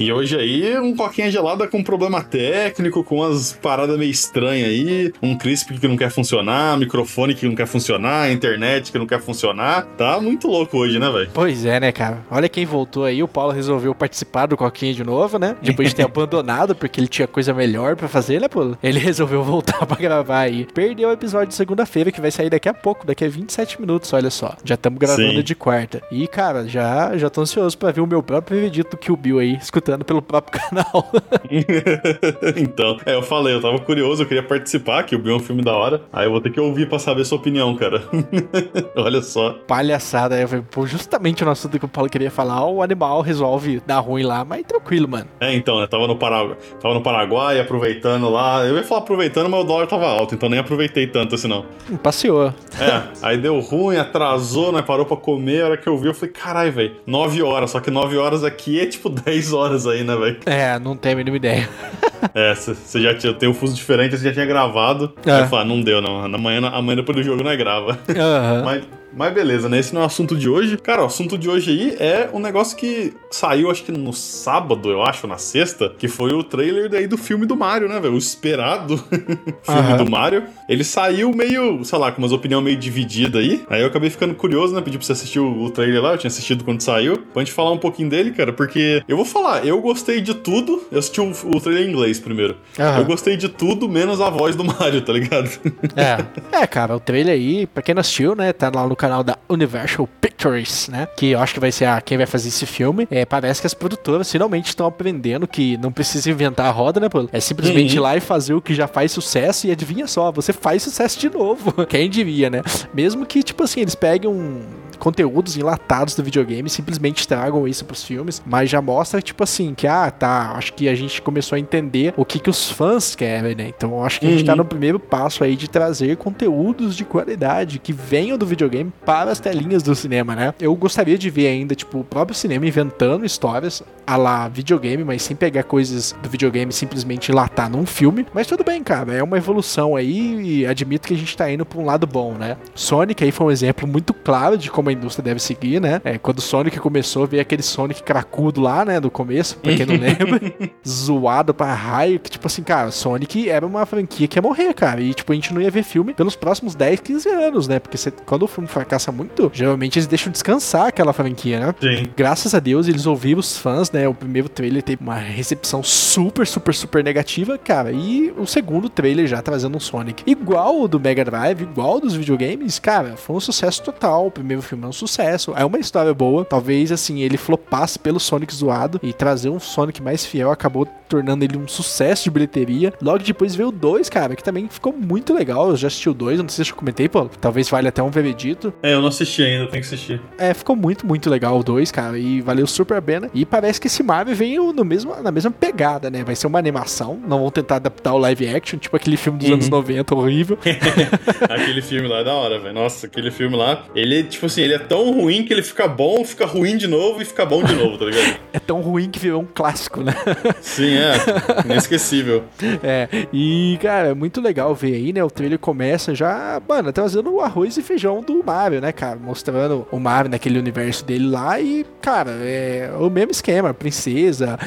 E hoje aí, um coquinha gelada com problema técnico, com umas paradas meio estranhas aí, um crisp que não quer funcionar, microfone que não quer funcionar, internet que não quer funcionar. Tá muito louco hoje, né, velho? Pois é, né, cara? Olha quem voltou aí, o Paulo resolveu participar do coquinha de novo, né? Depois de ter abandonado, porque ele tinha coisa melhor para fazer, né, Paulo? Ele resolveu voltar para gravar aí. Perdeu o episódio de segunda-feira, que vai sair daqui a pouco, daqui a 27 minutos, olha só. Já estamos gravando Sim. de quarta. E, cara, já, já tô ansioso para ver o meu próprio vídeo do Kill Bill aí, escutando pelo próprio canal. então, é, eu falei, eu tava curioso, eu queria participar, que o Bill é um filme da hora. Aí eu vou ter que ouvir pra saber sua opinião, cara. Olha só. Palhaçada, eu falei, pô, justamente no assunto que o Paulo queria falar, o animal resolve dar ruim lá, mas tranquilo, mano. É, então, né? Tava no, Paraguai, tava no Paraguai, aproveitando lá. Eu ia falar aproveitando, mas o dólar tava alto, então nem aproveitei tanto assim, não. Hum, passeou. É, aí deu ruim, atrasou, né? Parou pra comer. A hora que eu vi, eu falei, carai, velho, 9 horas. Só que 9 horas aqui é tipo 10 horas horas aí, né, velho? É, não tenho a mínima ideia. é, você já tinha, tem um fuso diferente, você já tinha gravado. É. Eu falei, ah, não deu, não. Amanhã, amanhã depois do jogo não é grava. Uhum. Mas mas beleza, né? Esse não é o assunto de hoje. Cara, o assunto de hoje aí é um negócio que saiu, acho que no sábado, eu acho, na sexta, que foi o trailer daí do filme do Mario, né, velho? O esperado filme uhum. do Mario. Ele saiu meio, sei lá, com umas opiniões meio divididas aí. Aí eu acabei ficando curioso, né? Pedi pra você assistir o, o trailer lá, eu tinha assistido quando saiu. Pra gente falar um pouquinho dele, cara, porque eu vou falar, eu gostei de tudo. Eu assisti o, o trailer em inglês primeiro. Uhum. Eu gostei de tudo, menos a voz do Mario, tá ligado? É. É, cara, o trailer aí, pra quem não assistiu, né, tá lá no canal da Universal Pictures, né? Que eu acho que vai ser a, quem vai fazer esse filme. É, parece que as produtoras finalmente estão aprendendo que não precisa inventar a roda, né, pô? É simplesmente uhum. ir lá e fazer o que já faz sucesso e adivinha só, você faz sucesso de novo. Quem diria, né? Mesmo que, tipo assim, eles peguem um conteúdos enlatados do videogame simplesmente tragam isso pros filmes, mas já mostra, tipo assim, que, ah, tá, acho que a gente começou a entender o que que os fãs querem, né? Então acho que a gente tá uhum. no primeiro passo aí de trazer conteúdos de qualidade que venham do videogame para as telinhas do cinema, né? Eu gostaria de ver ainda, tipo, o próprio cinema inventando histórias a lá videogame, mas sem pegar coisas do videogame simplesmente enlatar num filme. Mas tudo bem, cara, é uma evolução aí e admito que a gente tá indo pra um lado bom, né? Sonic aí foi um exemplo muito claro de como a indústria deve seguir, né? É, quando Sonic começou, veio aquele Sonic cracudo lá, né? Do começo, pra quem não lembra. zoado pra raio, que tipo assim, cara, Sonic era uma franquia que ia morrer, cara. E tipo, a gente não ia ver filme pelos próximos 10, 15 anos, né? Porque cê, quando o filme fracassa muito, geralmente eles deixam descansar aquela franquia, né? Sim. Graças a Deus, eles ouviram os fãs, né? O primeiro trailer teve uma recepção super, super, super negativa, cara. E o segundo trailer já trazendo um Sonic igual o do Mega Drive, igual dos videogames, cara, foi um sucesso total. O primeiro filme é um sucesso. É uma história boa. Talvez, assim, ele flopasse pelo Sonic zoado e trazer um Sonic mais fiel acabou tornando ele um sucesso de bilheteria. Logo depois veio o 2, cara, que também ficou muito legal. Eu já assisti o 2, não sei se eu comentei, pô. Talvez valha até um veredito. É, eu não assisti ainda, tenho que assistir. É, ficou muito, muito legal o 2, cara, e valeu super a pena. E parece que esse Mario veio no mesmo, na mesma pegada, né? Vai ser uma animação, não vão tentar adaptar o live action, tipo aquele filme dos uhum. anos 90, horrível. aquele filme lá é da hora, velho. Nossa, aquele filme lá, ele, tipo assim, ele é tão ruim que ele fica bom, fica ruim de novo e fica bom de novo, tá ligado? é tão ruim que virou um clássico, né? Sim, é. Inesquecível. é, e, cara, é muito legal ver aí, né? O trailer começa já, mano, trazendo o arroz e feijão do Né, cara? Mostrando o Mario naquele universo dele lá e, cara, é o mesmo esquema, princesa.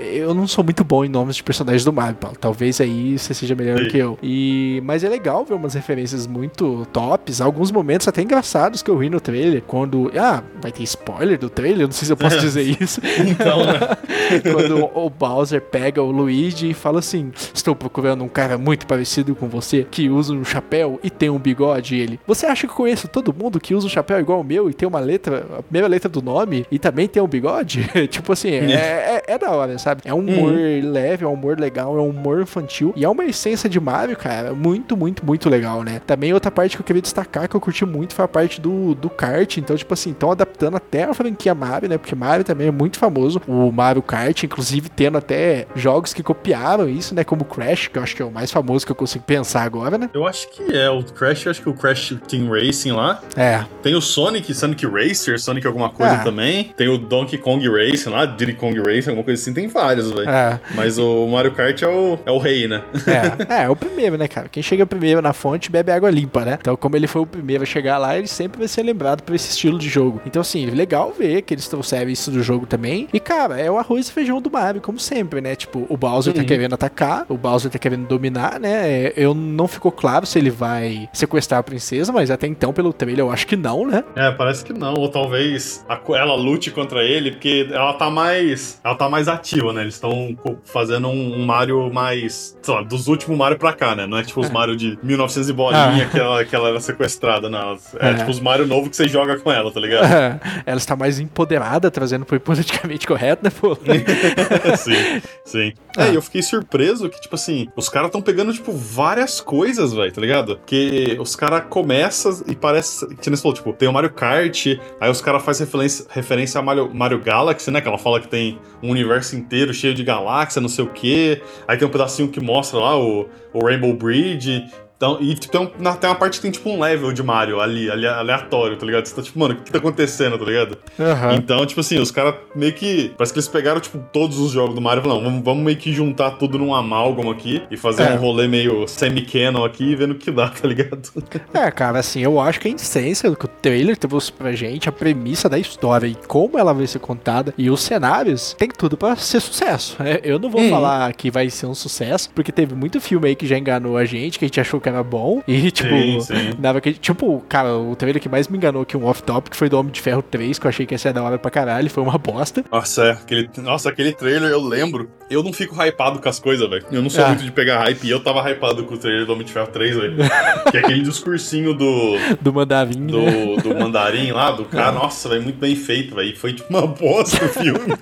Eu não sou muito bom em nomes de personagens do Mario, Paulo. Talvez aí você seja melhor Sim. que eu. E, mas é legal ver umas referências muito tops, alguns momentos até engraçados que eu vi no trailer. Quando. Ah, vai ter spoiler do trailer? Não sei se eu posso dizer isso. então, né? quando o Bowser pega o Luigi e fala assim: Estou procurando um cara muito parecido com você que usa um chapéu e tem um bigode. E ele, você acha que eu conheço todo mundo que usa um chapéu igual o meu e tem uma letra, a primeira letra do nome e também tem um bigode? tipo assim, é, é, é, da hora, sabe? É um humor uhum. leve, é um humor legal, é um humor infantil e é uma essência de Mario, cara, muito, muito, muito legal, né? Também outra parte que eu queria destacar que eu curti muito foi a parte do, do kart. Então, tipo assim, estão adaptando até a franquia Mario, né? Porque Mario também é muito famoso, o Mario Kart, inclusive tendo até jogos que copiaram isso, né? Como Crash, que eu acho que é o mais famoso que eu consigo pensar agora, né? Eu acho que é o Crash, eu acho que o Crash Team Racing lá. É. Tem o Sonic, Sonic Racer, Sonic alguma coisa é. também. Tem o Donkey Kong Racing lá, Diddy Kong Racing, alguma coisa assim. Tem vários, velho. É. Mas o Mario Kart é o, é o rei, né? É. é, é o primeiro, né, cara? Quem chega primeiro na fonte bebe água limpa, né? Então, como ele foi o primeiro a chegar lá, ele sempre vai ser lembrado por esse estilo de jogo. Então, assim, legal ver que eles trouxeram isso do jogo também. E, cara, é o arroz e feijão do Mario, como sempre, né? Tipo, o Bowser tá uhum. tá querendo atacar, o Bowser tá querendo dominar, né? Eu não ficou claro se ele vai sequestrar a princesa, mas até então, pelo trailer, eu acho que não, né? É, parece que não. Ou talvez a, ela lute contra ele, porque ela tá mais. Ela tá mais ativa, né? Eles estão fazendo um, um, Mario mais. Sei lá, dos últimos Mario pra cá, né? Não é tipo os é. Mario de 1900 e bolinha ah. que, ela, que ela era sequestrada, não. É, é, tipo os Mario novo que você joga com ela, tá ligado? É. Ela está mais empoderada, trazendo pro politicamente correto, né, pô? sim, sim. É, e eu fiquei surpreso que, tipo assim, os caras estão pegando, tipo, várias coisas, velho, tá ligado? Porque os caras começam e parece. Que você falou, tipo, tem o Mario Kart, aí os caras fazem referência, referência a Mario, Mario Galaxy, né? Que ela fala que tem um universo inteiro cheio de galáxia, não sei o quê. Aí tem um pedacinho que mostra lá o, o Rainbow Bridge. Então, e tipo, tem, um, tem uma parte que tem tipo um level de Mario ali, ali aleatório, tá ligado? Você tá tipo, mano, o que, que tá acontecendo, tá ligado? Uhum. Então, tipo assim, os caras meio que. Parece que eles pegaram, tipo, todos os jogos do Mario e falaram, vamos, vamos meio que juntar tudo num amálgama aqui e fazer é. um rolê meio semi-canon aqui e vendo o que dá, tá ligado? É, cara, assim, eu acho que a essência do que o trailer trouxe pra gente, a premissa da história e como ela vai ser contada e os cenários, tem tudo pra ser sucesso. É, eu não vou hum. falar que vai ser um sucesso, porque teve muito filme aí que já enganou a gente, que a gente achou que era bom. E, tipo, sim, sim. Dava que, tipo, cara, o trailer que mais me enganou aqui, um off-topic, foi do Homem de Ferro 3, que eu achei que ia ser da hora pra caralho, foi uma bosta. Nossa, é, aquele, nossa, aquele trailer eu lembro. Eu não fico hypado com as coisas, velho. Eu não sou ah. muito de pegar hype, e eu tava hypado com o trailer do Homem de Ferro 3, velho. que é aquele discursinho do. Do mandarim. Do, né? do mandarim lá, do cara. Ah. Nossa, velho, muito bem feito, velho. Foi tipo uma bosta o filme.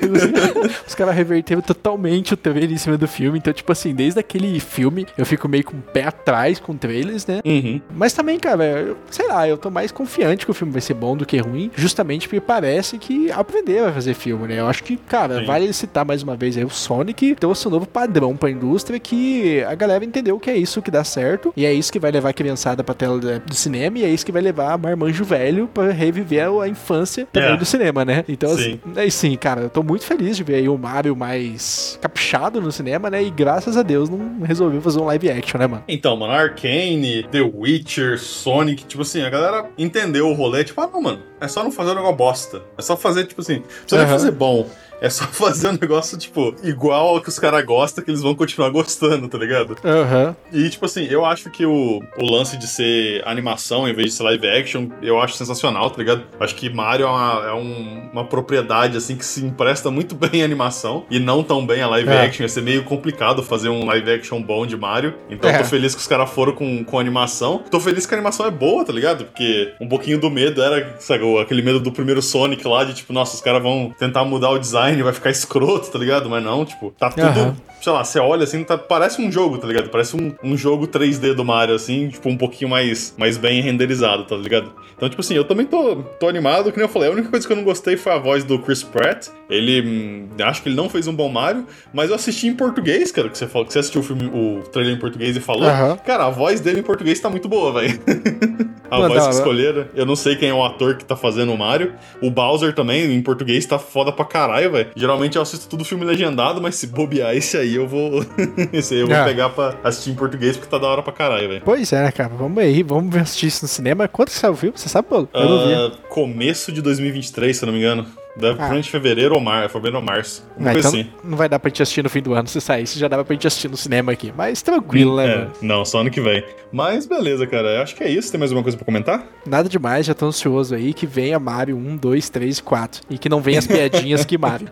Os caras reverteram totalmente o trailer em cima do filme. Então, tipo assim, desde aquele filme, eu fico meio com o pé atrás com trailers, né? Uhum. Mas também, cara, eu, sei lá, eu tô mais confiante que o filme vai ser bom do que ruim, justamente porque parece que aprender vai fazer filme, né? Eu acho que, cara, Sim. vale citar mais uma vez aí o Sonic trouxe um novo padrão pra indústria que a galera entendeu que é isso que dá certo e é isso que vai levar a criançada pra tela do cinema e é isso que vai levar a marmanjo velho pra reviver a infância também é. do cinema, né? Então, sim. Assim, é, sim, cara, eu tô muito feliz de ver aí o Mario mais caprichado no cinema, né? E graças a Deus não resolveu fazer um live action, né, mano? Então, mano, Arkane, The Witcher, Sonic, tipo assim, a galera entendeu o rolê, tipo, ah, não, mano, é só não fazer um negócio bosta. É só fazer, tipo assim, precisa uhum. fazer bom. É só fazer um negócio, tipo, igual ao que os caras gostam, que eles vão continuar gostando, tá ligado? Aham. Uhum. E, tipo assim, eu acho que o, o lance de ser animação em vez de ser live action, eu acho sensacional, tá ligado? Acho que Mario é uma, é um, uma propriedade, assim, que se empresta muito bem a animação e não tão bem a live é. action. Ia ser meio complicado fazer um live action bom de Mario. Então, é. tô feliz que os caras foram com, com animação. Tô feliz que a animação é boa, tá ligado? Porque um pouquinho do medo era, sabe, aquele medo do primeiro Sonic lá, de tipo, nossa, os caras vão tentar mudar o design vai ficar escroto, tá ligado? Mas não, tipo, tá tudo. Uhum. Sei lá, você olha assim, tá, parece um jogo, tá ligado? Parece um, um jogo 3D do Mario, assim, tipo, um pouquinho mais, mais bem renderizado, tá ligado? Então, tipo assim, eu também tô, tô animado, que nem eu falei. A única coisa que eu não gostei foi a voz do Chris Pratt. Ele. Hum, acho que ele não fez um bom Mario, mas eu assisti em português, cara, que você falou, que você assistiu o filme, o trailer em português e falou. Uhum. Cara, a voz dele em português tá muito boa, velho. a Mano, voz que escolheram. Eu não sei quem é o ator que tá fazendo o Mario. O Bowser também, em português, tá foda pra caralho, velho. Geralmente eu assisto tudo filme legendado, mas se bobear esse aí, eu vou. esse aí eu vou ah. pegar pra assistir em português, porque tá da hora pra caralho, velho. Pois é, né, cara? Vamos aí, vamos assistir isso no cinema. Quanto que saiu o filme? Você sabe, Paulo? Eu uh, começo de 2023, se eu não me engano. Deve ah. fevereiro ou março, fevereiro ou março. Ah, então assim. Não vai dar pra gente assistir no fim do ano se sair. Se já dava pra gente assistir no cinema aqui. Mas tranquilo, né? É, não, só ano que vem. Mas beleza, cara. Eu acho que é isso. Tem mais alguma coisa pra comentar? Nada demais, já tô ansioso aí que venha Mario 1, 2, 3 e 4. E que não venha as piadinhas que Mario.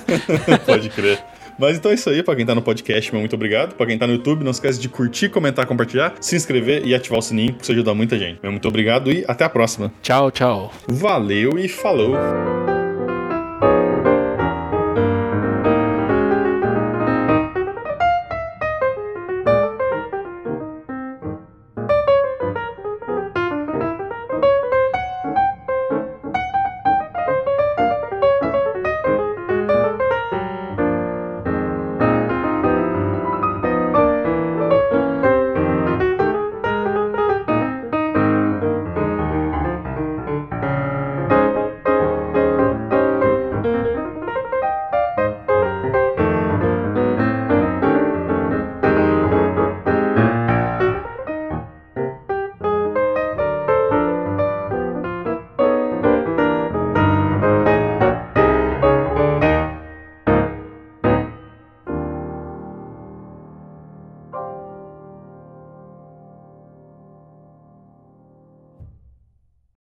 Pode crer. Mas então é isso aí, pra quem tá no podcast, meu muito obrigado. Pra quem tá no YouTube, não esquece de curtir, comentar, compartilhar, se inscrever e ativar o sininho, porque isso ajuda muita gente. Meu muito obrigado e até a próxima. Tchau, tchau. Valeu e falou.